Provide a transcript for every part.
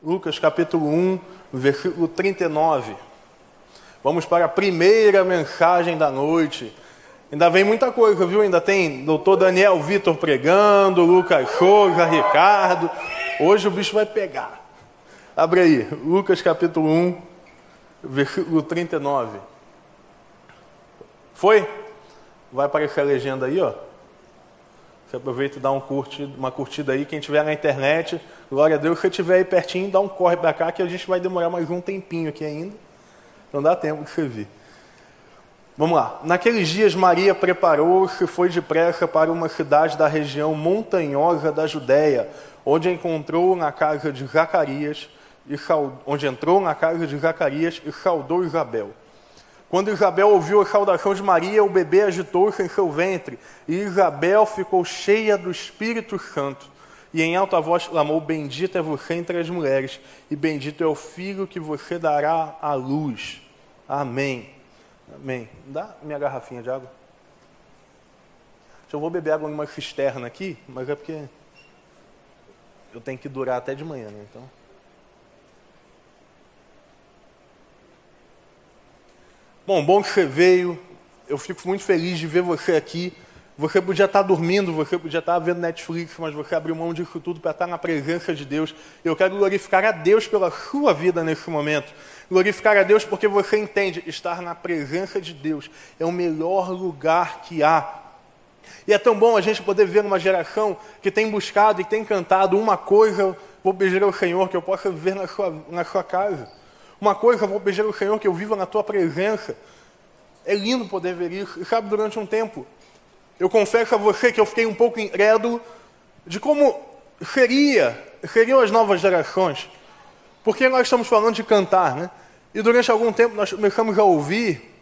Lucas capítulo 1, versículo 39. Vamos para a primeira mensagem da noite. Ainda vem muita coisa, viu? Ainda tem doutor Daniel Vitor pregando, Lucas Souza, Ricardo. Hoje o bicho vai pegar. Abre aí, Lucas capítulo 1, versículo 39. Foi? Vai aparecer a legenda aí, ó. Você aproveita e dá um curti, uma curtida aí. Quem tiver na internet, glória a Deus. Se estiver aí pertinho, dá um corre para cá que a gente vai demorar mais um tempinho aqui ainda. Não dá tempo de você vir. Vamos lá. Naqueles dias, Maria preparou-se e foi depressa para uma cidade da região montanhosa da Judéia, onde encontrou na casa de Zacarias, e onde entrou na casa de Zacarias e saudou Isabel. Quando Isabel ouviu a saudação de Maria, o bebê agitou-se em seu ventre, e Isabel ficou cheia do Espírito Santo. E em alta voz clamou: Bendita é você entre as mulheres, e bendito é o filho que você dará à luz. Amém. Amém. Dá minha garrafinha de água. Eu vou beber água numa cisterna aqui, mas é porque eu tenho que durar até de manhã, né? Então. Bom, bom que você veio. Eu fico muito feliz de ver você aqui. Você podia estar dormindo, você podia estar vendo Netflix, mas você abriu mão disso tudo para estar na presença de Deus. Eu quero glorificar a Deus pela sua vida nesse momento. Glorificar a Deus porque você entende, estar na presença de Deus é o melhor lugar que há. E é tão bom a gente poder ver uma geração que tem buscado e tem cantado uma coisa, vou pedir ao Senhor que eu possa viver na sua, na sua casa. Uma coisa, vou pedir ao Senhor que eu viva na tua presença. É lindo poder ver isso. E sabe, durante um tempo, eu confesso a você que eu fiquei um pouco incrédulo de como seria, seriam as novas gerações. Porque nós estamos falando de cantar, né? E durante algum tempo nós começamos a ouvir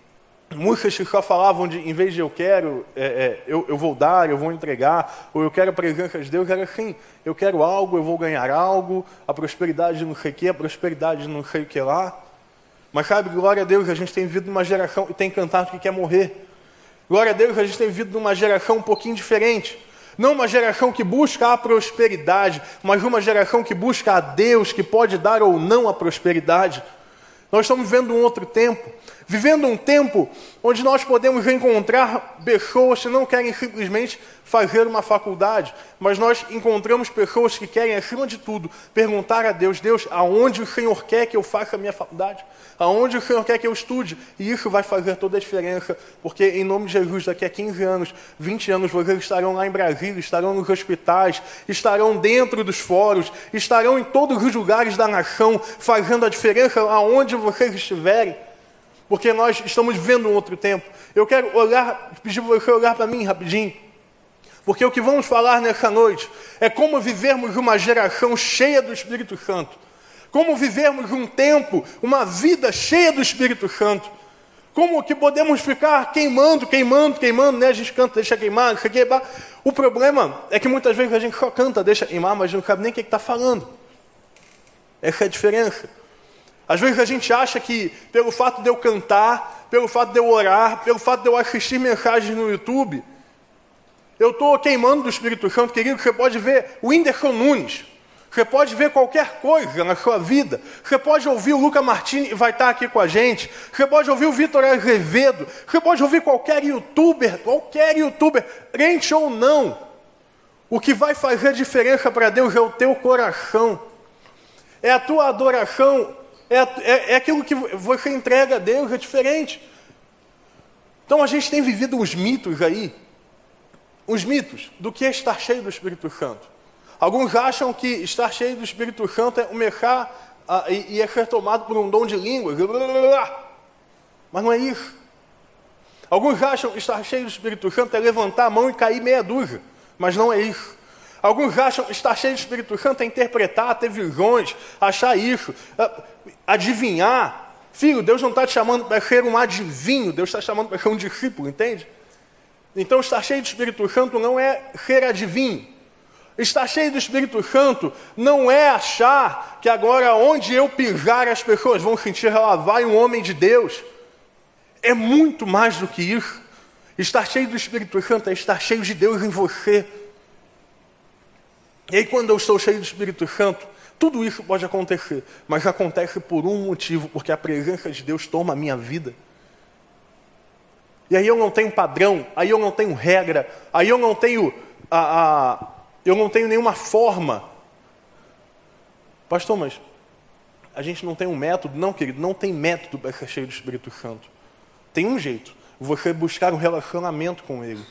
músicas que só falavam de, em vez de eu quero, é, é, eu, eu, vou dar, eu vou entregar, ou eu quero a presença de Deus, era assim, eu quero algo, eu vou ganhar algo, a prosperidade não sei o que, a prosperidade não sei o que lá. Mas sabe, glória a Deus, a gente tem vivido numa geração e tem cantado que quer morrer. Glória a Deus, a gente tem vivido numa geração um pouquinho diferente. Não uma geração que busca a prosperidade, mas uma geração que busca a Deus, que pode dar ou não a prosperidade. Nós estamos vivendo um outro tempo, vivendo um tempo onde nós podemos encontrar pessoas que não querem simplesmente fazer uma faculdade, mas nós encontramos pessoas que querem, acima de tudo, perguntar a Deus: Deus, aonde o Senhor quer que eu faça a minha faculdade? Aonde o Senhor quer que eu estude? E isso vai fazer toda a diferença, porque em nome de Jesus, daqui a 15 anos, 20 anos, vocês estarão lá em Brasília, estarão nos hospitais, estarão dentro dos fóruns, estarão em todos os lugares da nação, fazendo a diferença aonde vocês estiverem. Porque nós estamos vivendo um outro tempo. Eu quero olhar, pedir para você olhar para mim rapidinho. Porque o que vamos falar nessa noite é como vivermos uma geração cheia do Espírito Santo como vivermos um tempo, uma vida cheia do Espírito Santo. Como que podemos ficar queimando, queimando, queimando, né? A gente canta, deixa queimar, deixa queimar. O problema é que muitas vezes a gente só canta, deixa queimar, mas não sabe nem o que está falando. Essa é a diferença. Às vezes a gente acha que pelo fato de eu cantar, pelo fato de eu orar, pelo fato de eu assistir mensagens no YouTube, eu estou queimando do Espírito Santo, querido, você pode ver o Whindersson Nunes. Você pode ver qualquer coisa na sua vida. Você pode ouvir o Luca Martini, vai estar aqui com a gente. Você pode ouvir o Vitor Azevedo. Você pode ouvir qualquer youtuber, qualquer youtuber, crente ou não. O que vai fazer diferença para Deus é o teu coração. É a tua adoração. É, é, é aquilo que você entrega a Deus, é diferente. Então a gente tem vivido uns mitos aí. Os mitos do que é estar cheio do Espírito Santo. Alguns acham que estar cheio do Espírito Santo é começar a, e, e é ser tomado por um dom de línguas. Mas não é isso. Alguns acham que estar cheio do Espírito Santo é levantar a mão e cair meia dúzia. Mas não é isso. Alguns acham estar cheio do Espírito Santo é interpretar, ter visões, achar isso, adivinhar. Filho, Deus não está te chamando para ser um adivinho, Deus está chamando para ser um discípulo, entende? Então, estar cheio do Espírito Santo não é ser adivinho. Estar cheio do Espírito Santo não é achar que agora onde eu pisar as pessoas vão sentir lá vai um homem de Deus. É muito mais do que isso. Estar cheio do Espírito Santo é estar cheio de Deus em você. E aí, quando eu estou cheio do Espírito Santo, Tudo isso pode acontecer, mas acontece por um motivo, porque a presença de Deus toma a minha vida. E aí eu não tenho padrão, aí eu não tenho regra, aí eu não tenho a, a eu não tenho nenhuma forma. Pastor, mas a gente não tem um método? Não, querido, não tem método para ser cheio do Espírito Santo. Tem um jeito, você buscar um relacionamento com Ele.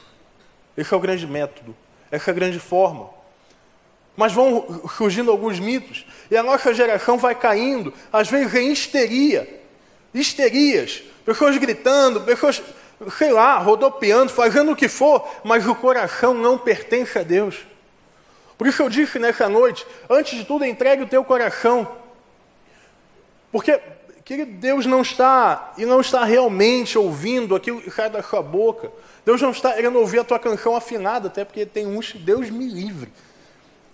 Esse é o grande método, essa é a grande forma. Mas vão surgindo alguns mitos, e a nossa geração vai caindo, às vezes em histeria, histerias, pessoas gritando, pessoas, sei lá, rodopiando, fazendo o que for, mas o coração não pertence a Deus. Por isso eu disse nessa noite, antes de tudo, entregue o teu coração. Porque que Deus não está e não está realmente ouvindo aquilo que sai da sua boca. Deus não está querendo ouvir a tua canção afinada, até porque tem uns Deus me livre.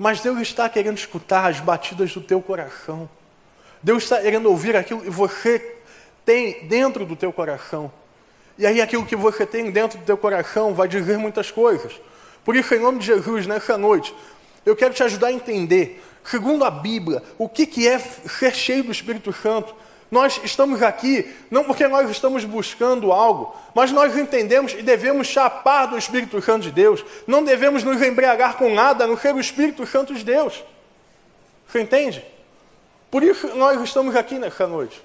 Mas Deus está querendo escutar as batidas do teu coração. Deus está querendo ouvir aquilo que você tem dentro do teu coração. E aí aquilo que você tem dentro do teu coração vai dizer muitas coisas. Por isso, em nome de Jesus, nessa noite, eu quero te ajudar a entender, segundo a Bíblia, o que, que é ser cheio do Espírito Santo. Nós estamos aqui não porque nós estamos buscando algo, mas nós entendemos e devemos chapar do Espírito Santo de Deus. Não devemos nos embriagar com nada, não ser o Espírito Santo de Deus. Você entende? Por isso nós estamos aqui nessa noite.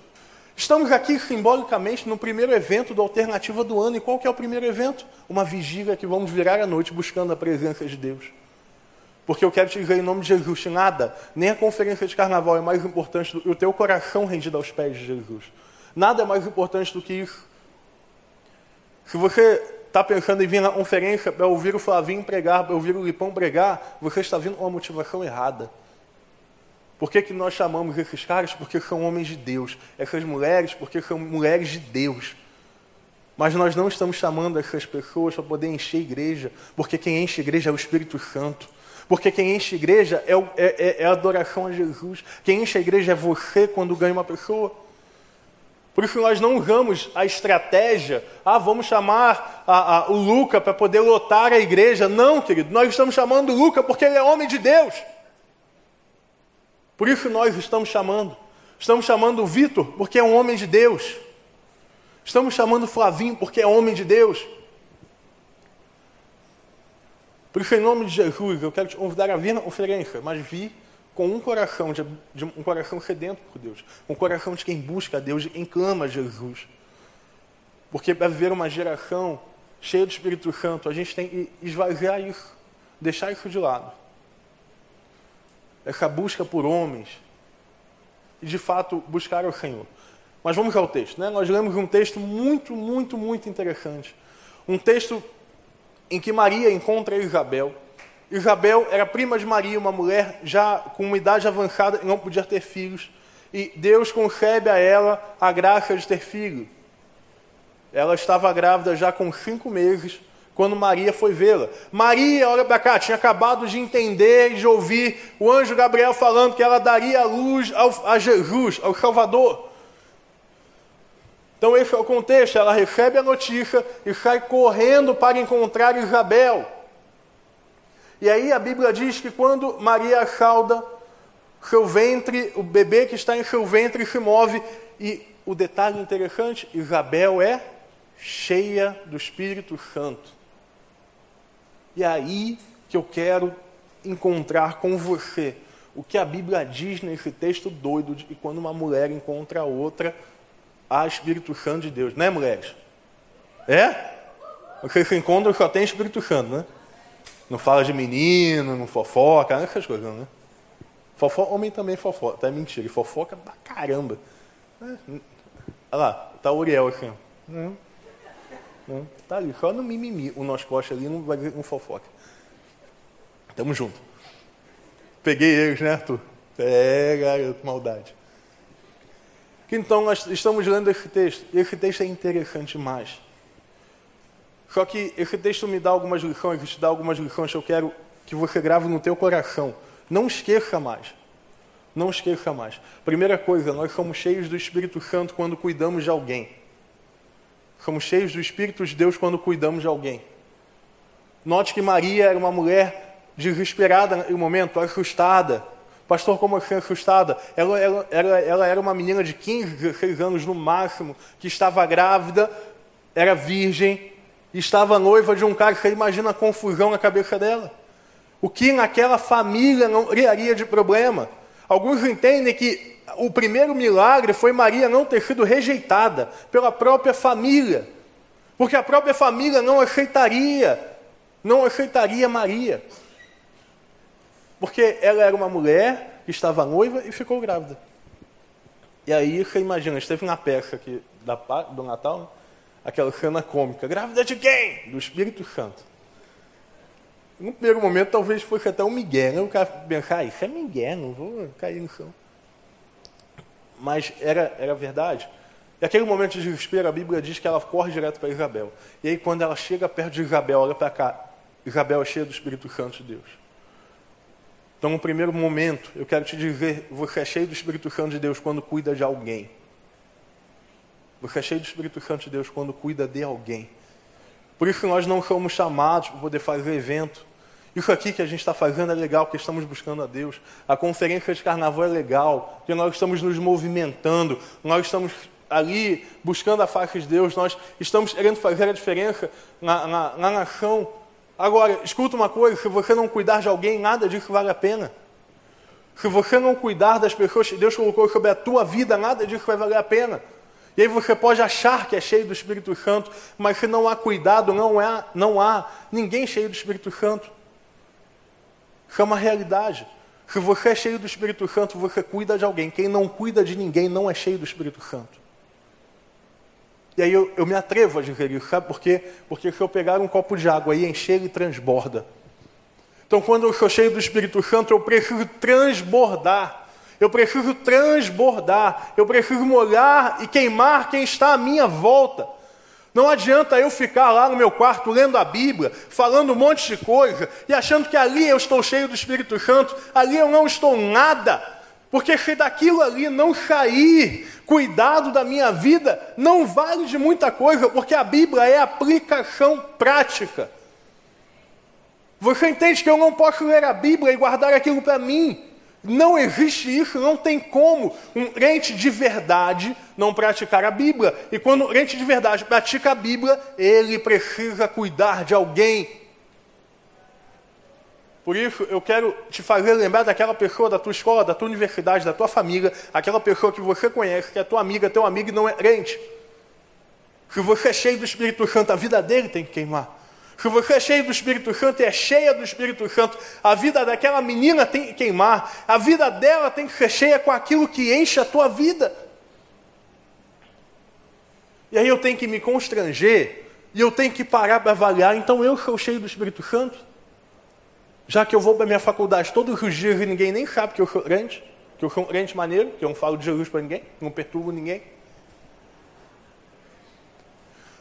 Estamos aqui simbolicamente no primeiro evento da alternativa do ano. E qual que é o primeiro evento? Uma vigília que vamos virar à noite buscando a presença de Deus. Porque eu quero te dizer em nome de Jesus, nada, nem a conferência de carnaval é mais importante do que o teu coração rendido aos pés de Jesus. Nada é mais importante do que isso. Se você está pensando em vir na conferência para ouvir o Flavinho pregar, para ouvir o Lipão pregar, você está vindo com uma motivação errada. Por que, que nós chamamos esses caras? Porque são homens de Deus. Essas mulheres, porque são mulheres de Deus. Mas nós não estamos chamando essas pessoas para poder encher a igreja, porque quem enche a igreja é o Espírito Santo. Porque quem enche a igreja é, é, é, é a adoração a Jesus. Quem enche a igreja é você quando ganha uma pessoa. Por isso nós não usamos a estratégia, ah, vamos chamar a, a, o Luca para poder lotar a igreja. Não, querido, nós estamos chamando o Luca porque ele é homem de Deus. Por isso nós estamos chamando. Estamos chamando o Vitor porque é um homem de Deus. Estamos chamando o Flavinho porque é homem de Deus. Por isso, em nome de Jesus, eu quero te convidar a vir na conferência, mas vir com um coração, de, de, um coração sedento por Deus, um coração de quem busca a Deus, de quem clama a Jesus. Porque para viver uma geração cheia do Espírito Santo, a gente tem que esvaziar isso, deixar isso de lado. Essa busca por homens e, de fato, buscar o Senhor. Mas vamos ao texto. Né? Nós lemos um texto muito, muito, muito interessante. Um texto em que Maria encontra Isabel. Isabel era prima de Maria, uma mulher já com uma idade avançada e não podia ter filhos. E Deus concebe a ela a graça de ter filho. Ela estava grávida já com cinco meses, quando Maria foi vê-la. Maria, olha para cá, tinha acabado de entender e de ouvir o anjo Gabriel falando que ela daria a luz ao, a Jesus, ao Salvador. Então, esse é o contexto. Ela recebe a notícia e sai correndo para encontrar Isabel. E aí a Bíblia diz que quando Maria salda, seu ventre, o bebê que está em seu ventre se move. E o detalhe interessante: Isabel é cheia do Espírito Santo. E é aí que eu quero encontrar com você o que a Bíblia diz nesse texto doido de quando uma mulher encontra outra, há Espírito Santo de Deus, né, mulheres? É? Vocês se encontram só tem Espírito Santo, né? Não fala de menino, não fofoca, essas coisas, né? Fofoca, homem também fofoca, tá? Mentira, fofoca pra caramba. É. Olha lá, tá o Uriel assim. Não, não, tá ali, só no mimimi. O nosso coxa ali não vai um fofoca. Tamo junto. Peguei eles, né, Arthur? É, garoto, maldade. Então, nós estamos lendo esse texto, e esse texto é interessante demais. Só que esse texto me dá algumas lições, te dá algumas lições que eu quero que você grave no teu coração. Não esqueça mais. Não esqueça mais. Primeira coisa, nós somos cheios do Espírito Santo quando cuidamos de alguém. Somos cheios do Espírito de Deus quando cuidamos de alguém. Note que Maria era uma mulher desesperada no momento, assustada Pastor, como eu assustada. Ela, ela, ela, ela era uma menina de 15, 16 anos no máximo, que estava grávida, era virgem, estava noiva de um cara. Você imagina a confusão na cabeça dela. O que naquela família não criaria de problema? Alguns entendem que o primeiro milagre foi Maria não ter sido rejeitada pela própria família, porque a própria família não aceitaria, não aceitaria Maria, porque ela era uma mulher que estava noiva e ficou grávida. E aí você imagina, esteve na peça aqui da, do Natal, né? aquela cena cômica, grávida de quem? Do Espírito Santo. No primeiro momento, talvez fosse até um migué, né? O cara pensar, ah, isso é migué, não vou cair no chão. Mas era, era verdade. E aquele momento de desespero, a Bíblia diz que ela corre direto para Isabel. E aí, quando ela chega perto de Isabel, olha para cá, Isabel é cheia do Espírito Santo de Deus. Então, no primeiro momento, eu quero te dizer: você é cheio do Espírito Santo de Deus quando cuida de alguém. Você é cheio do Espírito Santo de Deus quando cuida de alguém. Por isso nós não somos chamados para poder fazer evento. Isso aqui que a gente está fazendo é legal, porque estamos buscando a Deus. A conferência de carnaval é legal, porque nós estamos nos movimentando, nós estamos ali buscando a face de Deus, nós estamos querendo fazer a diferença na, na, na nação. Agora, escuta uma coisa: se você não cuidar de alguém, nada disso vale a pena. Se você não cuidar das pessoas que Deus colocou sobre a tua vida, nada disso vai valer a pena. E aí você pode achar que é cheio do Espírito Santo, mas se não há cuidado, não há, não há ninguém cheio do Espírito Santo. Isso é uma realidade. Se você é cheio do Espírito Santo, você cuida de alguém. Quem não cuida de ninguém não é cheio do Espírito Santo. E aí eu, eu me atrevo a dizer isso, sabe por quê? Porque se eu pegar um copo de água e encher, ele transborda. Então, quando eu sou cheio do Espírito Santo, eu preciso transbordar. Eu preciso transbordar, eu preciso molhar e queimar quem está à minha volta. Não adianta eu ficar lá no meu quarto lendo a Bíblia, falando um monte de coisa e achando que ali eu estou cheio do Espírito Santo, ali eu não estou nada, porque se daquilo ali não sair cuidado da minha vida, não vale de muita coisa, porque a Bíblia é aplicação prática. Você entende que eu não posso ler a Bíblia e guardar aquilo para mim? Não existe isso, não tem como um crente de verdade não praticar a Bíblia. E quando um crente de verdade pratica a Bíblia, ele precisa cuidar de alguém. Por isso, eu quero te fazer lembrar daquela pessoa da tua escola, da tua universidade, da tua família, aquela pessoa que você conhece, que é tua amiga, teu amigo e não é crente. Se você é cheio do Espírito Santo, a vida dele tem que queimar. Se você é cheio do Espírito Santo e é cheia do Espírito Santo, a vida daquela menina tem que queimar, a vida dela tem que ser cheia com aquilo que enche a tua vida. E aí eu tenho que me constranger, e eu tenho que parar para avaliar, então eu sou cheio do Espírito Santo? Já que eu vou para minha faculdade todos os dias e ninguém nem sabe que eu sou crente, que eu sou um crente maneiro, que eu não falo de Jesus para ninguém, não perturbo ninguém.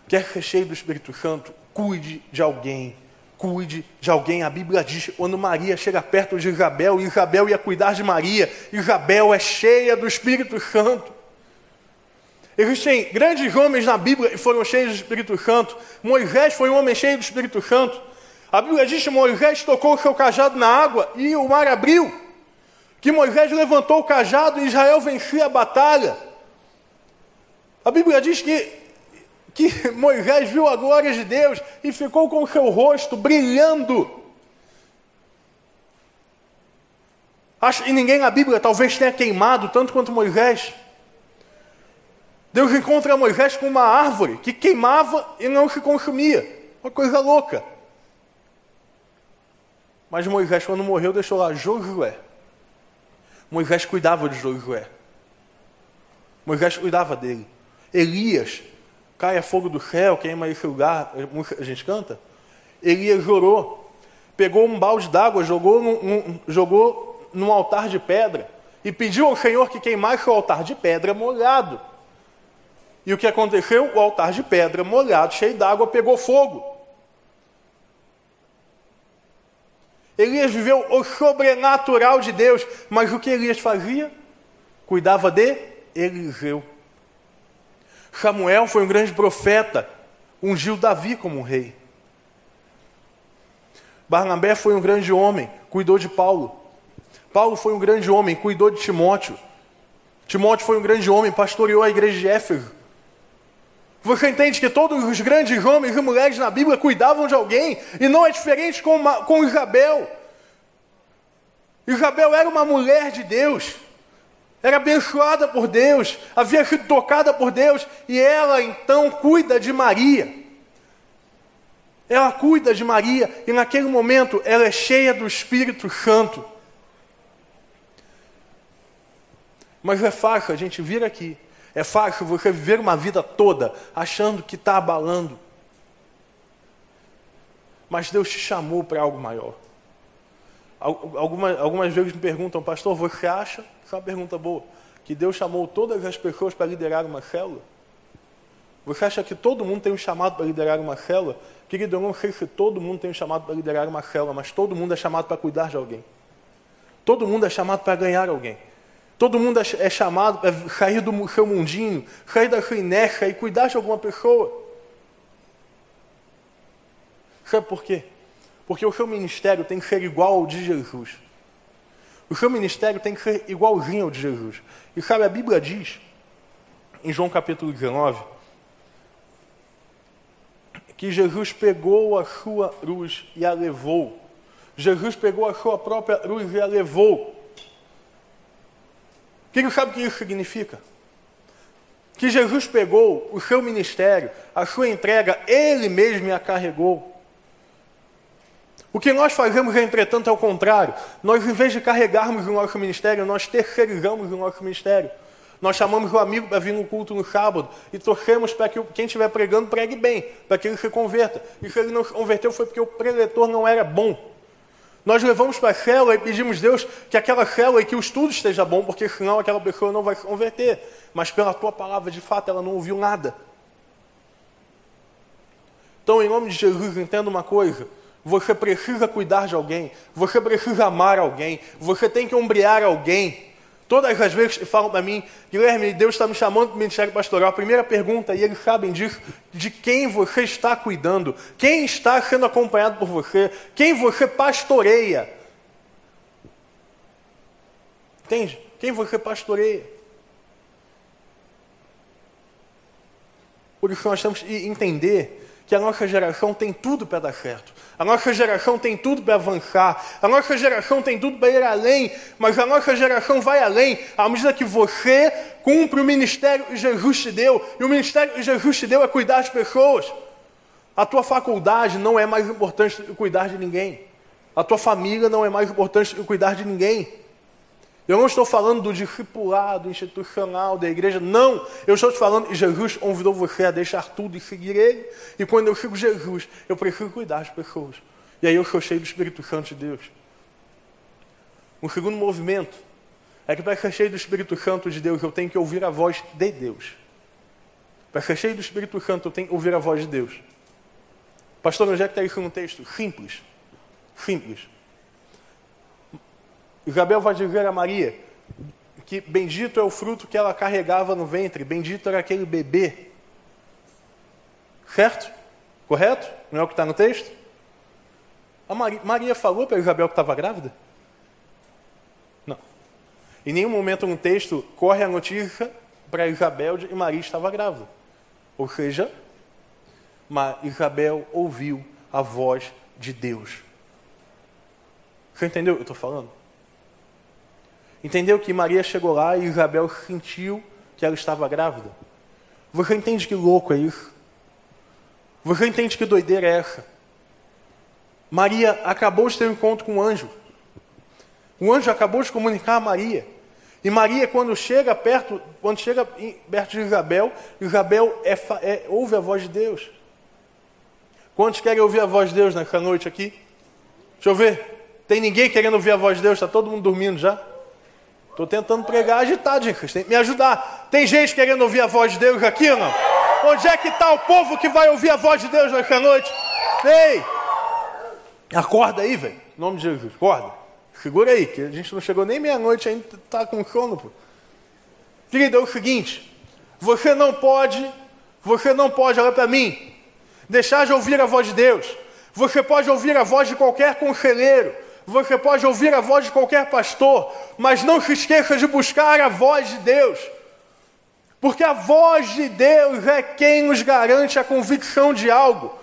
Quer ser cheio do Espírito Santo? Cuide de alguém. Cuide de alguém. A Bíblia diz: quando Maria chega perto de Isabel, Isabel ia cuidar de Maria. Isabel é cheia do Espírito Santo. Existem grandes homens na Bíblia que foram cheios do Espírito Santo. Moisés foi um homem cheio do Espírito Santo. A Bíblia diz que Moisés tocou o seu cajado na água e o mar abriu. Que Moisés levantou o cajado e Israel vencia a batalha. A Bíblia diz que que Moisés viu a glória de Deus e ficou com o seu rosto brilhando. Acho, e ninguém na Bíblia talvez tenha queimado tanto quanto Moisés. Deus encontra Moisés com uma árvore que queimava e não se consumia. Uma coisa louca. Mas Moisés, quando morreu, deixou lá Josué. Moisés cuidava de Josué. Moisés cuidava dele. Elias caia fogo do céu, queima esse lugar, a gente canta. Elias chorou, pegou um balde d'água, jogou num, num, jogou num altar de pedra e pediu ao Senhor que queimasse o altar de pedra molhado. E o que aconteceu? O altar de pedra molhado, cheio d'água, pegou fogo. Elias viveu o sobrenatural de Deus, mas o que Elias fazia? Cuidava de Eliseu. Samuel foi um grande profeta, ungiu Davi como um rei. Barnabé foi um grande homem, cuidou de Paulo. Paulo foi um grande homem, cuidou de Timóteo. Timóteo foi um grande homem, pastoreou a igreja de Éfeso. Você entende que todos os grandes homens e mulheres na Bíblia cuidavam de alguém, e não é diferente com, uma, com Isabel. Isabel era uma mulher de Deus, era abençoada por Deus, havia sido tocada por Deus, e ela então cuida de Maria. Ela cuida de Maria, e naquele momento ela é cheia do Espírito Santo. Mas é fácil a gente vir aqui, é fácil você viver uma vida toda achando que está abalando. Mas Deus te chamou para algo maior. Algumas, algumas vezes me perguntam, pastor, você acha, isso é uma pergunta boa, que Deus chamou todas as pessoas para liderar uma célula? Você acha que todo mundo tem um chamado para liderar uma célula? Querido, eu não sei se todo mundo tem um chamado para liderar uma célula, mas todo mundo é chamado para cuidar de alguém. Todo mundo é chamado para ganhar alguém. Todo mundo é, é chamado para sair do seu mundinho, sair da sua inércia e cuidar de alguma pessoa. Sabe por quê? Porque o seu ministério tem que ser igual ao de Jesus. O seu ministério tem que ser igualzinho ao de Jesus. E sabe, a Bíblia diz, em João capítulo 19, que Jesus pegou a sua cruz e a levou. Jesus pegou a sua própria cruz e a levou. Quem sabe o que isso significa? Que Jesus pegou o seu ministério, a sua entrega, ele mesmo a carregou. O que nós fazemos, entretanto, é o contrário. Nós, em vez de carregarmos o nosso ministério, nós terceirizamos o nosso ministério. Nós chamamos o amigo para vir no culto no sábado e torcemos para que quem estiver pregando pregue bem, para que ele se converta. E se ele não se converteu foi porque o preletor não era bom. Nós levamos para a célula e pedimos a Deus que aquela célula e que o estudo esteja bom, porque senão aquela pessoa não vai se converter. Mas pela tua palavra, de fato, ela não ouviu nada. Então, em nome de Jesus, entenda uma coisa. Você precisa cuidar de alguém, você precisa amar alguém, você tem que ombrear alguém. Todas as vezes que falam para mim, Guilherme, Deus está me chamando para o ministério pastoral, a primeira pergunta, e eles sabem disso, de quem você está cuidando, quem está sendo acompanhado por você, quem você pastoreia. Entende? Quem você pastoreia. Por isso nós temos que entender que a nossa geração tem tudo para dar certo. A nossa geração tem tudo para avançar. A nossa geração tem tudo para ir além. Mas a nossa geração vai além à medida que você cumpre o ministério que Jesus te deu. E o ministério que Jesus te deu é cuidar das pessoas. A tua faculdade não é mais importante do que cuidar de ninguém. A tua família não é mais importante do que cuidar de ninguém. Eu não estou falando do discipulado institucional da igreja, não. Eu estou te falando que Jesus convidou você a deixar tudo e seguir Ele. E quando eu sigo Jesus, eu preciso cuidar das pessoas. E aí eu sou cheio do Espírito Santo de Deus. Um segundo movimento é que para ser cheio do Espírito Santo de Deus, eu tenho que ouvir a voz de Deus. Para ser cheio do Espírito Santo, eu tenho que ouvir a voz de Deus. Pastor, onde é que está isso no texto? Simples. Simples. Isabel vai dizer a Maria que bendito é o fruto que ela carregava no ventre, bendito era aquele bebê. Certo? Correto? Não é o que está no texto? A Maria, Maria falou para Isabel que estava grávida? Não. Em nenhum momento no texto corre a notícia para Isabel de que Maria estava grávida. Ou seja, Isabel ouviu a voz de Deus. Você entendeu o que eu estou falando? Entendeu que Maria chegou lá e Isabel sentiu que ela estava grávida? Você entende que louco é isso? Você entende que doideira é essa? Maria acabou de ter um encontro com um anjo. O anjo acabou de comunicar a Maria. E Maria, quando chega perto, quando chega perto de Isabel, Isabel é, é, ouve a voz de Deus. Quantos querem ouvir a voz de Deus nessa noite aqui? Deixa eu ver. Tem ninguém querendo ouvir a voz de Deus? Está todo mundo dormindo já? Estou tentando pregar agitado, gente. Têm que me ajudar. Tem gente querendo ouvir a voz de Deus aqui não? Onde é que está o povo que vai ouvir a voz de Deus nessa noite? Ei! Acorda aí, velho. Em nome de Jesus. Acorda. Segura aí, que a gente não chegou nem meia-noite ainda, está com sono, pô. Querido, é o seguinte. Você não pode, você não pode, olha para mim, deixar de ouvir a voz de Deus. Você pode ouvir a voz de qualquer conselheiro, você pode ouvir a voz de qualquer pastor, mas não se esqueça de buscar a voz de Deus. Porque a voz de Deus é quem nos garante a convicção de algo.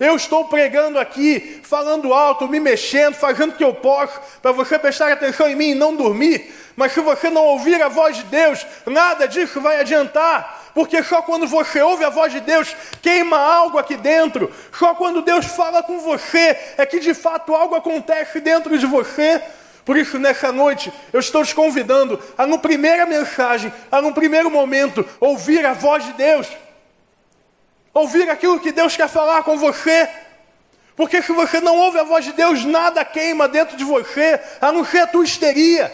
Eu estou pregando aqui, falando alto, me mexendo, fazendo o que eu posso, para você prestar atenção em mim e não dormir. Mas se você não ouvir a voz de Deus, nada disso vai adiantar. Porque só quando você ouve a voz de Deus, queima algo aqui dentro. Só quando Deus fala com você, é que de fato algo acontece dentro de você. Por isso, nessa noite, eu estou te convidando a, no primeira mensagem, a no primeiro momento, ouvir a voz de Deus. Ouvir aquilo que Deus quer falar com você. Porque se você não ouve a voz de Deus, nada queima dentro de você, a não ser a tua histeria.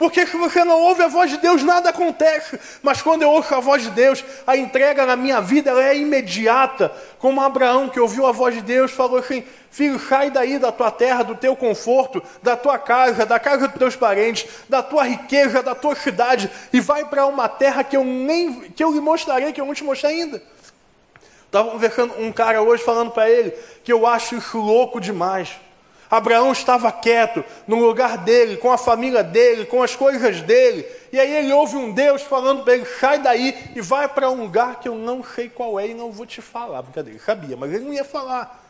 Porque se você não ouve a voz de Deus, nada acontece. Mas quando eu ouço a voz de Deus, a entrega na minha vida é imediata. Como Abraão, que ouviu a voz de Deus, falou assim: Filho, sai daí da tua terra, do teu conforto, da tua casa, da casa dos teus parentes, da tua riqueza, da tua cidade, e vai para uma terra que eu nem que eu lhe mostrarei, que eu não te mostrei ainda. Estava conversando um cara hoje falando para ele que eu acho isso louco demais. Abraão estava quieto, no lugar dele, com a família dele, com as coisas dele. E aí ele ouve um Deus falando para ele: sai daí e vai para um lugar que eu não sei qual é e não vou te falar. Brincadeira, ele sabia, mas ele não ia falar.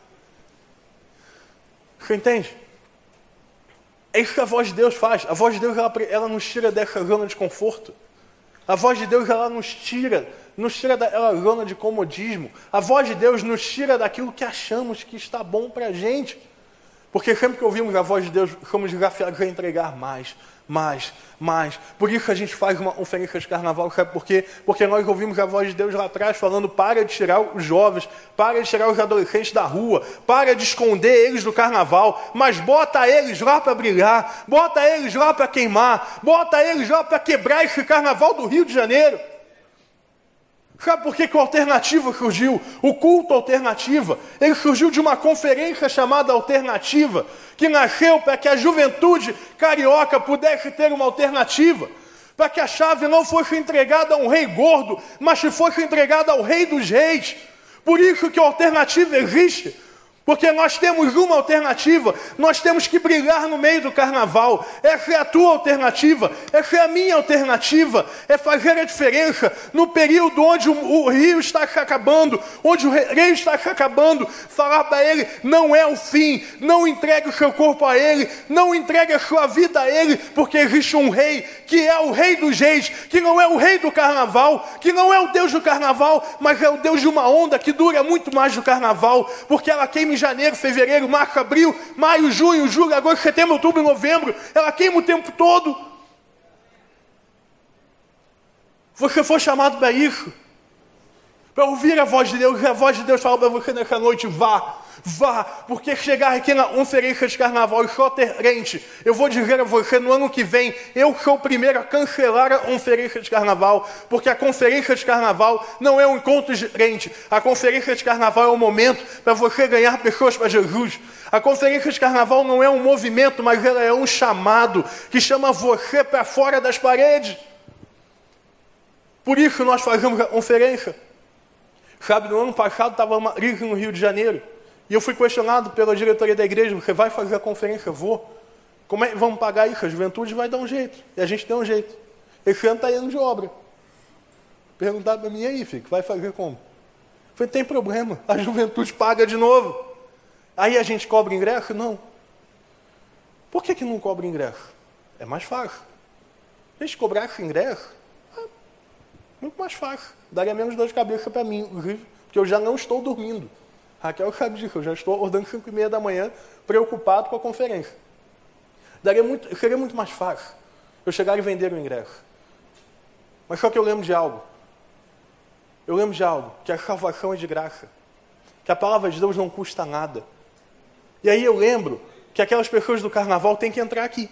Você entende? É isso que a voz de Deus faz. A voz de Deus ela, ela nos tira dessa zona de conforto. A voz de Deus ela nos tira, nos tira da zona de comodismo. A voz de Deus nos tira daquilo que achamos que está bom para a gente. Porque sempre que ouvimos a voz de Deus, somos desafiados a entregar mais, mais, mais. Por isso a gente faz uma conferência de carnaval, sabe por quê? Porque nós ouvimos a voz de Deus lá atrás falando: para de tirar os jovens, para de tirar os adolescentes da rua, para de esconder eles do carnaval, mas bota eles lá para brilhar, bota eles lá para queimar, bota eles lá para quebrar esse carnaval do Rio de Janeiro. Sabe por que, que o Alternativa surgiu? O culto Alternativa. Ele surgiu de uma conferência chamada Alternativa, que nasceu para que a juventude carioca pudesse ter uma alternativa. Para que a chave não fosse entregada a um rei gordo, mas que fosse entregada ao rei dos reis. Por isso que a alternativa existe. Porque nós temos uma alternativa, nós temos que brilhar no meio do carnaval. Essa é a tua alternativa, essa é a minha alternativa. É fazer a diferença no período onde o, rio está se acabando, onde o rei está se acabando. Falar para ele: não é o fim, não entregue o seu corpo a ele, não entregue a sua vida a ele, porque existe um rei que é o rei dos reis, que não é o rei do carnaval, que não é o Deus do carnaval, mas é o Deus de uma onda que dura muito mais do carnaval, porque ela queima janeiro, fevereiro, março, abril, maio, junho, julho, agosto, setembro, outubro, novembro. Ela queima o tempo todo. Você foi chamado para isso. Para ouvir a voz de Deus, a voz de Deus fala para você nessa noite: vá, vá, porque chegar aqui na conferência de carnaval e só ter crente, eu vou dizer a você no ano que vem, eu sou o primeiro a cancelar a conferência de carnaval, porque a conferência de carnaval não é um encontro de crente, a conferência de carnaval é um momento para você ganhar pessoas para Jesus. A conferência de carnaval não é um movimento, mas ela é um chamado que chama você para fora das paredes. Por isso nós fazemos a conferência. Sabe, no ano passado estava uma crise no Rio de Janeiro. E eu fui questionado pela diretoria da igreja: você vai fazer a conferência? Vou. Como é que vamos pagar isso? A juventude vai dar um jeito. E a gente tem um jeito. Esse ano está indo de obra. Perguntaram para mim, e aí, filho, vai fazer como? Falei, tem problema, a juventude paga de novo. Aí a gente cobra ingresso? Não. Por que, que não cobra ingresso? É mais fácil. A gente cobrasse ingresso, é muito mais fácil. Daria menos dor de cabeça para mim, porque eu já não estou dormindo. Raquel sabe disso, eu já estou acordando 5 e meia da manhã, preocupado com a conferência. Daria muito, seria muito mais fácil eu chegar e vender o ingresso. Mas só que eu lembro de algo. Eu lembro de algo, que a salvação é de graça. Que a palavra de Deus não custa nada. E aí eu lembro que aquelas pessoas do carnaval têm que entrar aqui.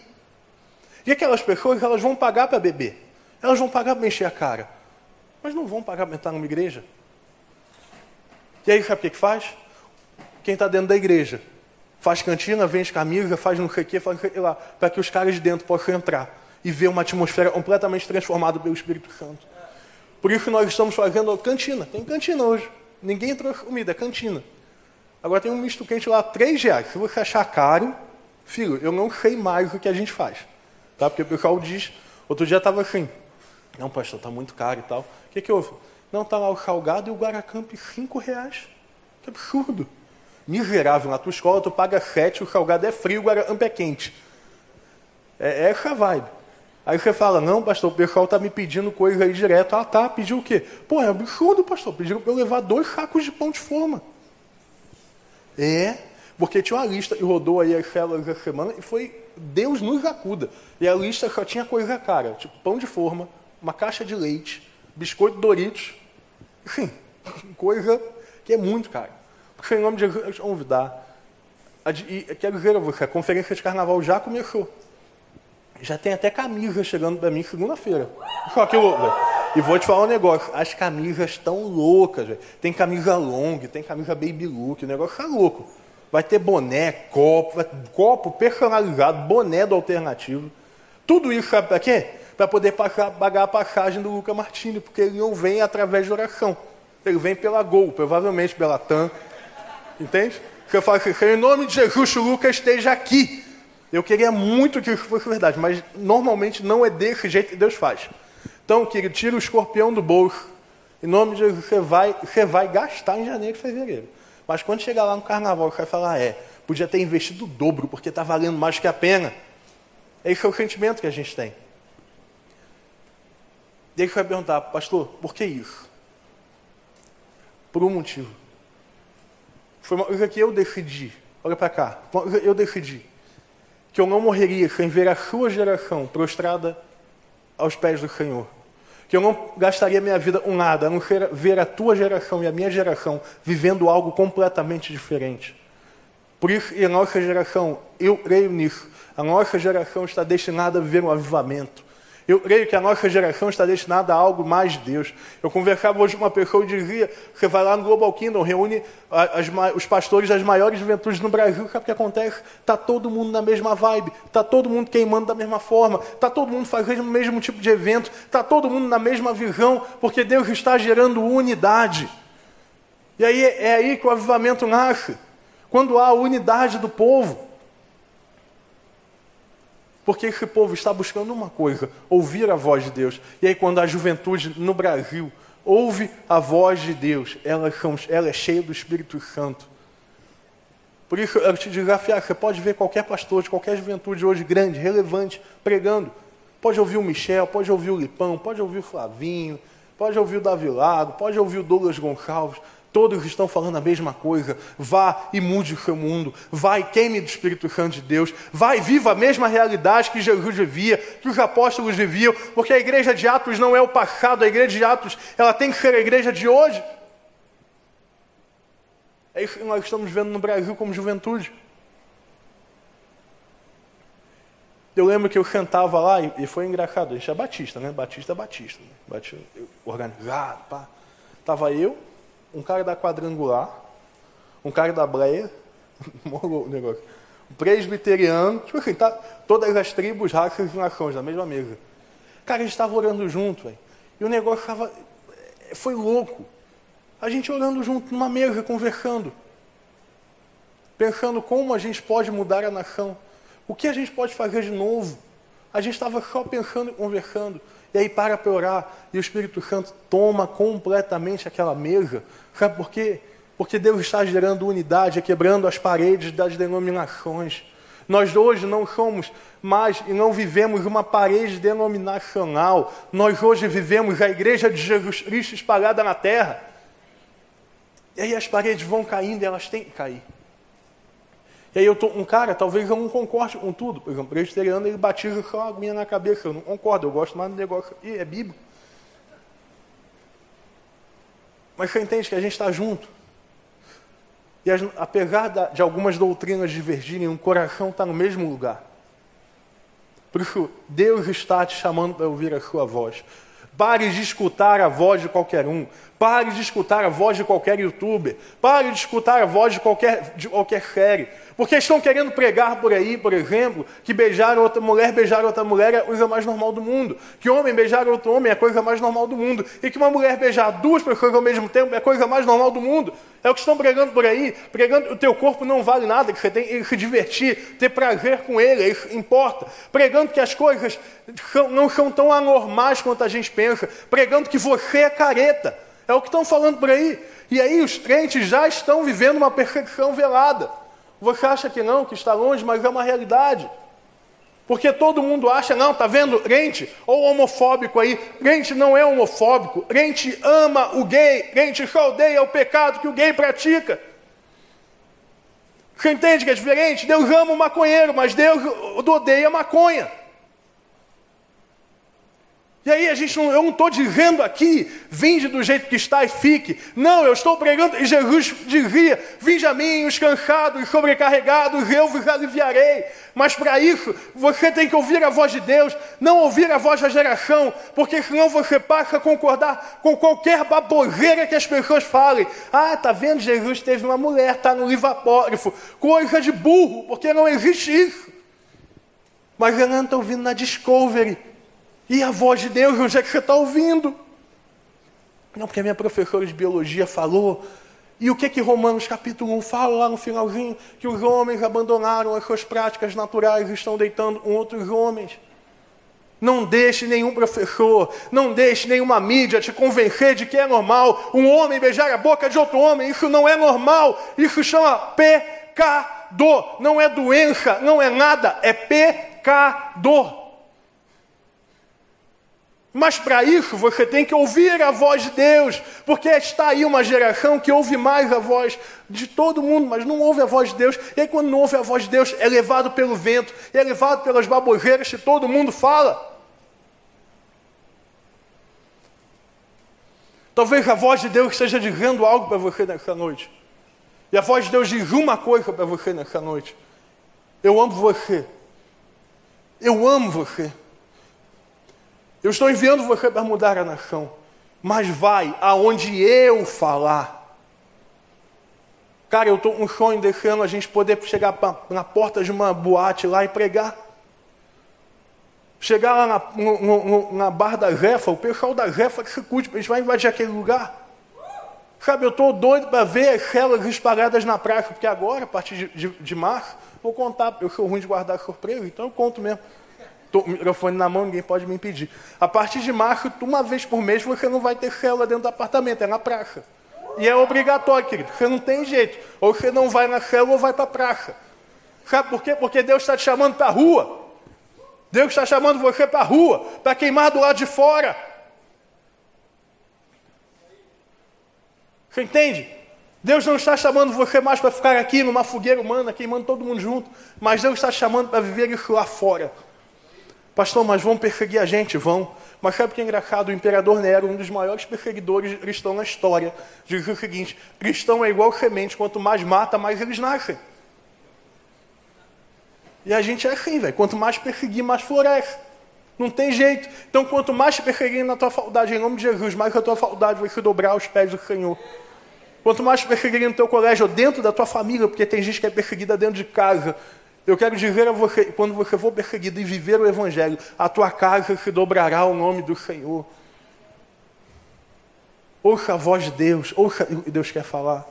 E aquelas pessoas, elas vão pagar para beber. Elas vão pagar para encher a cara mas não vão pagar para entrar numa igreja. E aí, sabe o que, faz? Quem está dentro da igreja faz cantina, vende camisa, faz não sei o que, faz sei lá, para que os caras de dentro possam entrar e ver uma atmosfera completamente transformada pelo Espírito Santo. Por isso nós estamos fazendo cantina. Tem cantina hoje. Ninguém trouxe comida, é cantina. Agora tem um misto quente lá, três reais. Se você achar caro, Filho, eu não sei mais o que a gente faz. Tá? Porque o pessoal diz, outro dia estava assim, não, pastor, está muito caro e tal. O que, que houve? Não, está lá o salgado e o Guaracamp cinco reais. Que absurdo. Miserável, na tua escola tu paga sete, o salgado é frio, o Guaracamp é quente. É, é essa vibe. Aí você fala, não, pastor, o pessoal está me pedindo coisa aí direto. Ah, tá, pediu o quê? Pô, é absurdo, pastor. Pediram para eu levar dois sacos de pão de forma. É, porque tinha uma lista e rodou aí as células da semana e foi Deus nos acuda. E a lista só tinha coisa cara, tipo pão de forma, uma caixa de leite, biscoito Doritos, enfim, coisa que é muito cara. Porque em nome de Jesus, vamos convidar. E quero dizer a você, a conferência de carnaval já começou. Já tem até camisa chegando para mim segunda-feira. Só que eu, e vou te falar um negócio, as camisas estão loucas, véio. tem camisa long, tem camisa baby look, o negócio tá louco. Vai ter boné, copo, copo personalizado, boné do alternativo. Tudo isso sabe para quê? Para poder pagar a passagem do Luca Martini, porque ele não vem através de oração. Ele vem pela Gol, provavelmente pela TAM. Entende? Você fala assim, em nome de Jesus, o Lucas esteja aqui. Eu queria muito que isso fosse verdade, mas normalmente não é desse jeito que Deus faz. Então, querido, tira o escorpião do bolso. Em nome de Jesus, você vai, você vai gastar em janeiro e fevereiro. Mas quando chegar lá no carnaval, você vai falar, ah, é, podia ter investido o dobro, porque está valendo mais que a pena. Esse é o sentimento que a gente tem. E aí você vai perguntar, pastor, por que isso? Por um motivo. Foi uma coisa que eu decidi. Olha para cá. Eu decidi que eu não morreria sem ver a sua geração prostrada aos pés do Senhor. Que eu não gastaria minha vida com nada, a não ser ver a tua geração e a minha geração vivendo algo completamente diferente. Por isso, e a nossa geração, eu creio nisso, a nossa geração está destinada a viver um avivamento. Eu creio que a nossa geração está destinada a algo mais de Deus. Eu conversava hoje com uma pessoa e dizia: você vai lá no Global Kingdom, reúne as, os pastores das maiores juventudes no Brasil, sabe o que acontece? Está todo mundo na mesma vibe, está todo mundo queimando da mesma forma, está todo mundo fazendo o mesmo tipo de evento, está todo mundo na mesma visão, porque Deus está gerando unidade. E aí é aí que o avivamento nasce, quando há unidade do povo. Porque esse povo está buscando uma coisa: ouvir a voz de Deus. E aí, quando a juventude no Brasil ouve a voz de Deus, ela, ela é cheia do Espírito Santo. Por isso, eu te desafiar: você pode ver qualquer pastor de qualquer juventude hoje grande, relevante, pregando. Pode ouvir o Michel, pode ouvir o Lipão, pode ouvir o Flavinho, pode ouvir o Davi Lago, pode ouvir o Douglas Gonçalves. Todos estão falando a mesma coisa. Vá e mude o seu mundo. Vá e queime do Espírito Santo de Deus. Vá e viva a mesma realidade que Jesus vivia, que os apóstolos viviam, porque a igreja de Atos não é o passado, a igreja de Atos ela tem que ser a igreja de hoje. É isso que nós estamos vendo no Brasil como juventude. Eu lembro que eu sentava lá e foi engraçado. A gente é batista, né? Batista batista. Né? Batista organizado, pá. Tava eu, um cara da quadrangular, um cara da bleia, o negócio, um presbiteriano, tipo assim, tá, todas as tribos, raças e nações na mesma mesa. Cara, a gente estava orando junto, e o negócio estava. Foi louco. A gente orando junto numa mesa, conversando. Pensando como a gente pode mudar a nação. O que a gente pode fazer de novo. A gente estava só pensando e conversando. E aí para para orar e o Espírito Santo toma completamente aquela mesa. Sabe por quê? Porque Deus está gerando unidade, quebrando as paredes das denominações. Nós hoje não somos mais e não vivemos uma parede denominacional. Nós hoje vivemos a igreja de Jesus Cristo espalhada na terra. E aí as paredes vão caindo elas têm que cair. E aí eu tô, um cara, talvez eu não concorde com tudo. Por exemplo, presbiteriano ele batiza só a minha na cabeça. Eu não concordo, eu gosto mais do negócio. Ih, é Bíblia. Mas você entende que a gente está junto. E as, apesar da, de algumas doutrinas divergirem, o coração está no mesmo lugar. Por isso, Deus está te chamando para ouvir a sua voz. Pare de escutar a voz de qualquer um. Pare de escutar a voz de qualquer youtuber. Pare de escutar a voz de qualquer, de qualquer série. Porque estão querendo pregar por aí, por exemplo, que beijar outra mulher, beijar outra mulher é a coisa mais normal do mundo. Que homem beijar outro homem é a coisa mais normal do mundo. E que uma mulher beijar duas pessoas ao mesmo tempo é a coisa mais normal do mundo. É o que estão pregando por aí. Pregando o teu corpo não vale nada, que você tem que se divertir, ter prazer com ele, isso importa. Pregando que as coisas não são tão anormais quanto a gente pensa. Pregando que você é careta. É o que estão falando por aí. E aí os crentes já estão vivendo uma perseguição velada. Você acha que não, que está longe, mas é uma realidade. Porque todo mundo acha, não, tá vendo? Crente, ou homofóbico aí. Crente não é homofóbico. Crente ama o gay. Crente só odeia o pecado que o gay pratica. Você entende que é diferente? Deus ama o maconheiro, mas Deus odeia a maconha. E aí a gente não, eu não estou dizendo aqui, vinde do jeito que está e fique. Não, eu estou pregando, e Jesus dizia, vinde a mim os cansados e sobrecarregados, eu vos aliviarei. Mas para isso, você tem que ouvir a voz de Deus, não ouvir a voz da geração, porque senão você passa a concordar com qualquer baboseira que as pessoas falem. Ah, tá vendo, Jesus teve uma mulher, está no livro apócrifo. Coisa de burro, porque não existe isso. Mas ela não está ouvindo na Discovery. E a voz de Deus, onde é que você está ouvindo? Não, porque a minha professora de biologia falou. E o que que Romanos capítulo 1 fala lá no finalzinho? Que os homens abandonaram as suas práticas naturais e estão deitando com outros homens. Não deixe nenhum professor, não deixe nenhuma mídia te convencer de que é normal um homem beijar a boca de outro homem. Isso não é normal. Isso chama pecado. Não é doença, não é nada, é pecado. Mas para isso você tem que ouvir a voz de Deus, porque está aí uma geração que ouve mais a voz de todo mundo, mas não ouve a voz de Deus. E aí, quando não ouve a voz de Deus, é levado pelo vento, é levado pelas baboseiras que todo mundo fala. Talvez a voz de Deus esteja dizendo algo para você nessa noite. E a voz de Deus diz uma coisa para você nessa noite: Eu amo você. Eu amo você. Eu estou enviando você para mudar a nação, mas vai aonde eu falar. Cara, eu com um sonho desse ano a gente poder chegar pra, na porta de uma boate lá e pregar. Chegar lá na, no, no, na barra da Refa, o pessoal da Refa que se curte, a gente vai invadir aquele lugar. Sabe, eu estou doido para ver as células espalhadas na praça, porque agora, a partir de, de, de março, vou contar, eu sou ruim de guardar surpresa, então eu conto mesmo o microfone na mão, ninguém pode me impedir. A partir de março, uma vez por mês, você não vai ter célula dentro do apartamento, é na praça. E é obrigatório, querido. Você não tem jeito. Ou você não vai na célula ou vai para a praça. Sabe por quê? Porque Deus está te chamando para a rua. Deus está chamando você para a rua, para queimar do lado de fora. Você entende? Deus não está chamando você mais para ficar aqui numa fogueira humana, queimando todo mundo junto, mas Deus está chamando para viver isso lá fora. Pastor, mas vão perseguir a gente? Vão. Mas sabe o que é engraçado? O imperador Nero, um dos maiores perseguidores de cristão na história, diz o seguinte: cristão é igual semente, quanto mais mata, mais eles nascem. E a gente é assim, velho. Quanto mais perseguir, mais floresce. Não tem jeito. Então, quanto mais te na tua faculdade, em nome de Jesus, mais a tua faculdade vai se dobrar aos pés do Senhor. Quanto mais te no teu colégio ou dentro da tua família, porque tem gente que é perseguida dentro de casa, eu quero dizer a você, quando você for perseguido e viver o Evangelho, a tua casa se dobrará ao nome do Senhor. Ouça a voz de Deus, ouça o que Deus quer falar.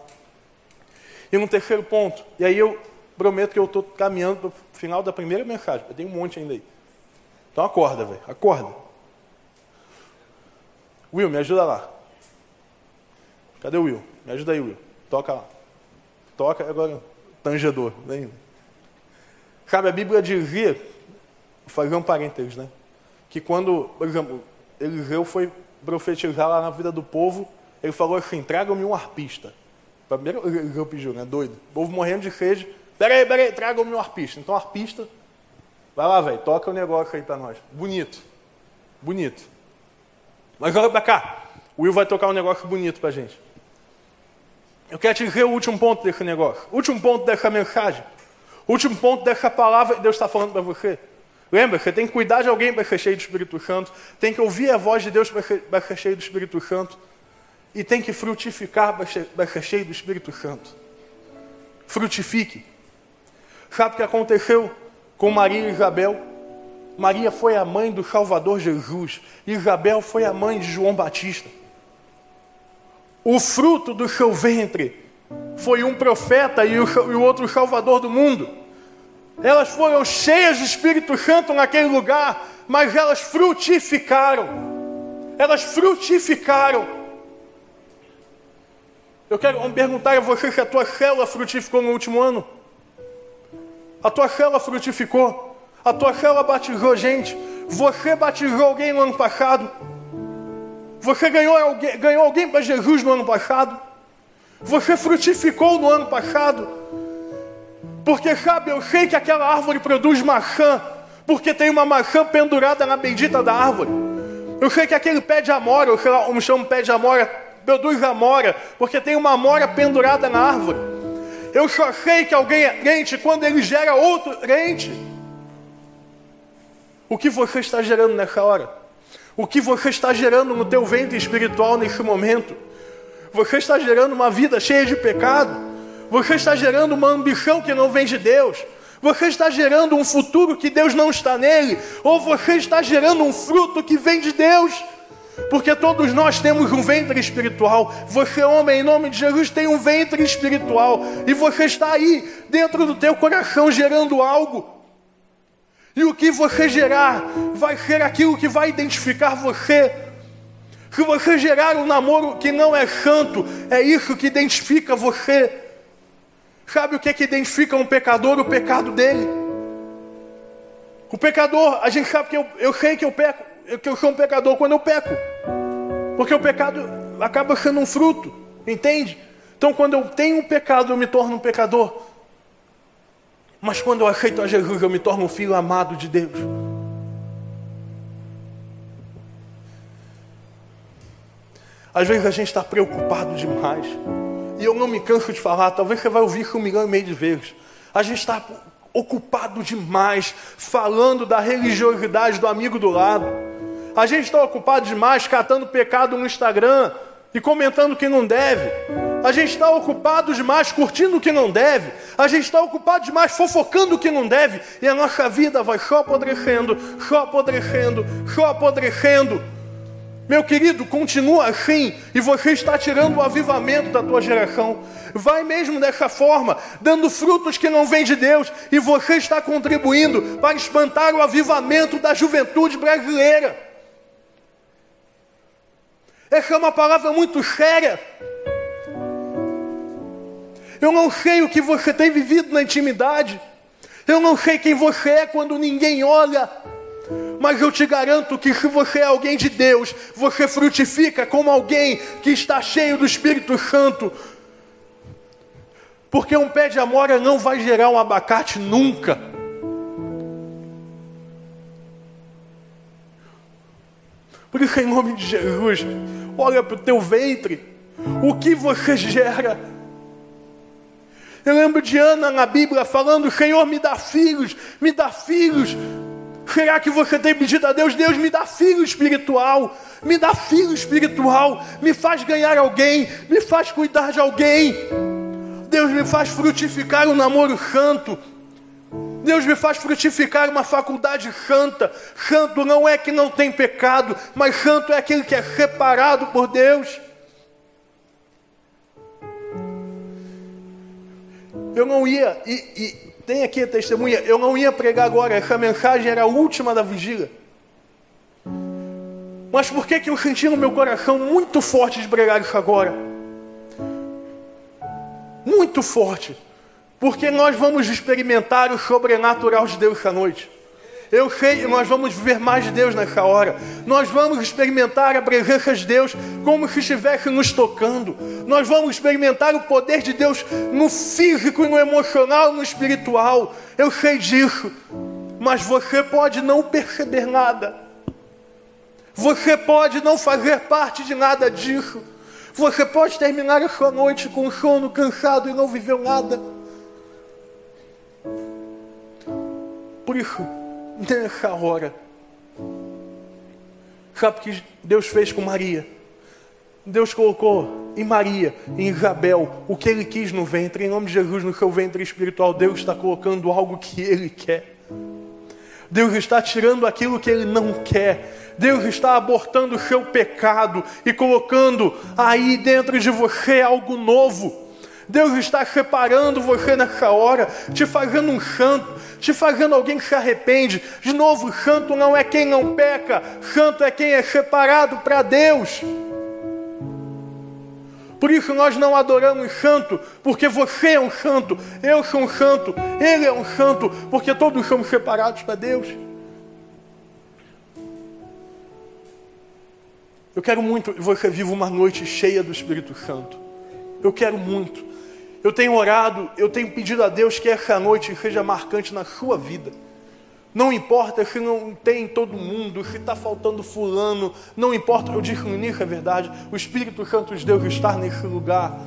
E no terceiro ponto, e aí eu prometo que eu estou caminhando para o final da primeira mensagem, eu tenho um monte ainda aí. Então acorda, velho, acorda. Will, me ajuda lá. Cadê o Will? Me ajuda aí, Will. Toca lá. Toca agora, tangedor. Vem. Sabe, a Bíblia dizia, vou fazer um parênteses, né? Que quando, por exemplo, Eliseu foi profetizar lá na vida do povo, ele falou assim: tragam-me um arpista. Primeiro Eliseu pediu, né? Doido. O povo morrendo de sede. Peraí, peraí, tragam-me um arpista. Então, arpista, vai lá, velho, toca o negócio aí para nós. Bonito. Bonito. Mas olha para cá. O Will vai tocar um negócio bonito para gente. Eu quero te dizer o último ponto desse negócio. O último ponto dessa mensagem. Último ponto dessa palavra que Deus está falando para você. Lembra, você tem que cuidar de alguém para ser cheio do Espírito Santo, tem que ouvir a voz de Deus para ser cheio do Espírito Santo. e tem que frutificar para ser cheio do Espírito Santo. Frutifique. Sabe o que aconteceu com Maria e Isabel? Maria foi a mãe do Salvador Jesus, Isabel foi a mãe de João Batista. O fruto do seu ventre foi um profeta e o, e o outro Salvador do mundo. Elas foram cheias do Espírito Santo naquele lugar, mas elas frutificaram. Elas frutificaram. Eu quero perguntar a você se a tua célula frutificou no último ano. A tua célula frutificou. A tua célula batizou gente. Você batizou alguém no ano passado. Você ganhou alguém, ganhou alguém para Jesus no ano passado. Você frutificou no ano passado. Porque sabe, eu sei que aquela árvore produz maçã, porque tem uma maçã pendurada na bendita da árvore. Eu sei que aquele pé de amora, eu sei lá, como chama pé de amora, produz amora, porque tem uma amora pendurada na árvore. Eu só sei que alguém é crente quando ele gera outro crente. O que você está gerando nessa hora? O que você está gerando no teu ventre espiritual nesse momento? Você está gerando uma vida cheia de pecado? Você está gerando uma ambição que não vem de Deus. Você está gerando um futuro que Deus não está nele. Ou você está gerando um fruto que vem de Deus. Porque todos nós temos um ventre espiritual. Você, homem, em nome de Jesus, tem um ventre espiritual. E você está aí, dentro do teu coração, gerando algo. E o que você gerar vai ser aquilo que vai identificar você. Se você gerar um namoro que não é santo, é isso que identifica você. Sabe o que, é que identifica um pecador? O pecado dele. O pecador, a gente sabe que eu, eu sei que eu peco, que eu sou um pecador quando eu peco. Porque o pecado acaba sendo um fruto, entende? Então quando eu tenho um pecado, eu me torno um pecador. Mas quando eu aceito a Jesus, eu me torno um filho amado de Deus. Às vezes a gente está preocupado demais. E eu não me canso de falar, talvez você vai ouvir um milhão e meio de vezes. A gente está ocupado demais falando da religiosidade do amigo do lado. A gente está ocupado demais catando pecado no Instagram e comentando que não deve. A gente está ocupado demais curtindo o que não deve. A gente está ocupado demais fofocando o que não deve. E a nossa vida vai só apodrecendo, só apodrecendo, só apodrecendo. Meu querido, continua assim e você está tirando o avivamento da tua geração. Vai mesmo dessa forma, dando frutos que não vêm de Deus e você está contribuindo para espantar o avivamento da juventude brasileira. Essa é uma palavra muito séria. Eu não sei o que você tem vivido na intimidade. Eu não sei quem você é quando ninguém olha. Mas eu te garanto que se você é alguém de Deus, você frutifica como alguém que está cheio do Espírito Santo. Porque um pé de amora não vai gerar um abacate nunca. Por isso, em nome de Jesus, olha para o teu ventre, o que você gera. Eu lembro de Ana na Bíblia falando: Senhor, me dá filhos, me dá filhos. Será que você tem pedido a Deus? Deus me dá filho espiritual, me dá filho espiritual, me faz ganhar alguém, me faz cuidar de alguém. Deus me faz frutificar um namoro santo. Deus me faz frutificar uma faculdade santa. Santo não é que não tem pecado, mas santo é aquele que é separado por Deus. Eu não ia, e, e tem aqui a testemunha. Eu não ia pregar agora, essa mensagem era a última da vigília. Mas por que, que eu senti no meu coração muito forte de pregar isso agora? Muito forte. Porque nós vamos experimentar o sobrenatural de Deus essa noite. Eu sei que nós vamos viver mais de Deus nessa hora. Nós vamos experimentar a presença de Deus como se estivesse nos tocando. Nós vamos experimentar o poder de Deus no físico no emocional, no espiritual. Eu sei disso. Mas você pode não perceber nada. Você pode não fazer parte de nada disso. Você pode terminar a sua noite com sono, cansado e não viveu nada. Por isso, nessa hora. Sabe o que Deus fez com Maria? Deus colocou em Maria, em Isabel, o que Ele quis no ventre, em nome de Jesus, no seu ventre espiritual, Deus está colocando algo que Ele quer. Deus está tirando aquilo que Ele não quer. Deus está abortando o seu pecado e colocando aí dentro de você algo novo. Deus está separando você nessa hora, te fazendo um santo, te fazendo alguém que se arrepende. De novo, santo não é quem não peca, santo é quem é separado para Deus. Por isso nós não adoramos santo, porque você é um santo, eu sou um santo, ele é um santo, porque todos somos separados para Deus. Eu quero muito que você viva uma noite cheia do Espírito Santo. Eu quero muito. Eu tenho orado, eu tenho pedido a Deus que essa noite seja marcante na sua vida. Não importa se não tem todo mundo, se está faltando fulano, não importa, eu disse no é verdade, o Espírito Santo de Deus está nesse lugar.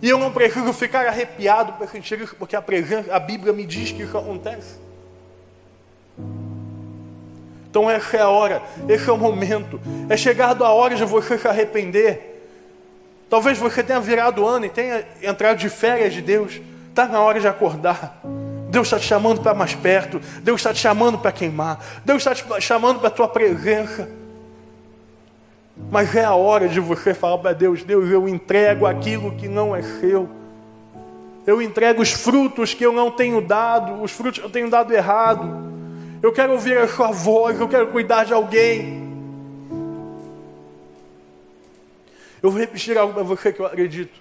E eu não preciso ficar arrepiado para sentir isso, porque a presença, a Bíblia me diz que isso acontece. Então essa é a hora, esse é o momento. É chegado a hora de você se arrepender. Talvez você tenha virado ano e tenha entrado de férias de Deus. Está na hora de acordar. Deus está te chamando para mais perto. Deus está te chamando para queimar. Deus está te chamando para a tua presença. Mas é a hora de você falar para Deus: Deus, eu entrego aquilo que não é seu. Eu entrego os frutos que eu não tenho dado, os frutos que eu tenho dado errado. Eu quero ouvir a sua voz, eu quero cuidar de alguém. Eu vou repetir algo para você que eu acredito.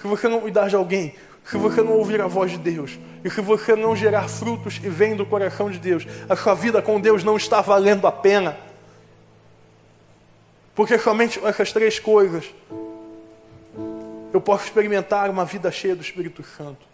Se você não cuidar de alguém, se você não ouvir a voz de Deus, e se você não gerar frutos e vem do coração de Deus, a sua vida com Deus não está valendo a pena. Porque somente essas três coisas eu posso experimentar uma vida cheia do Espírito Santo.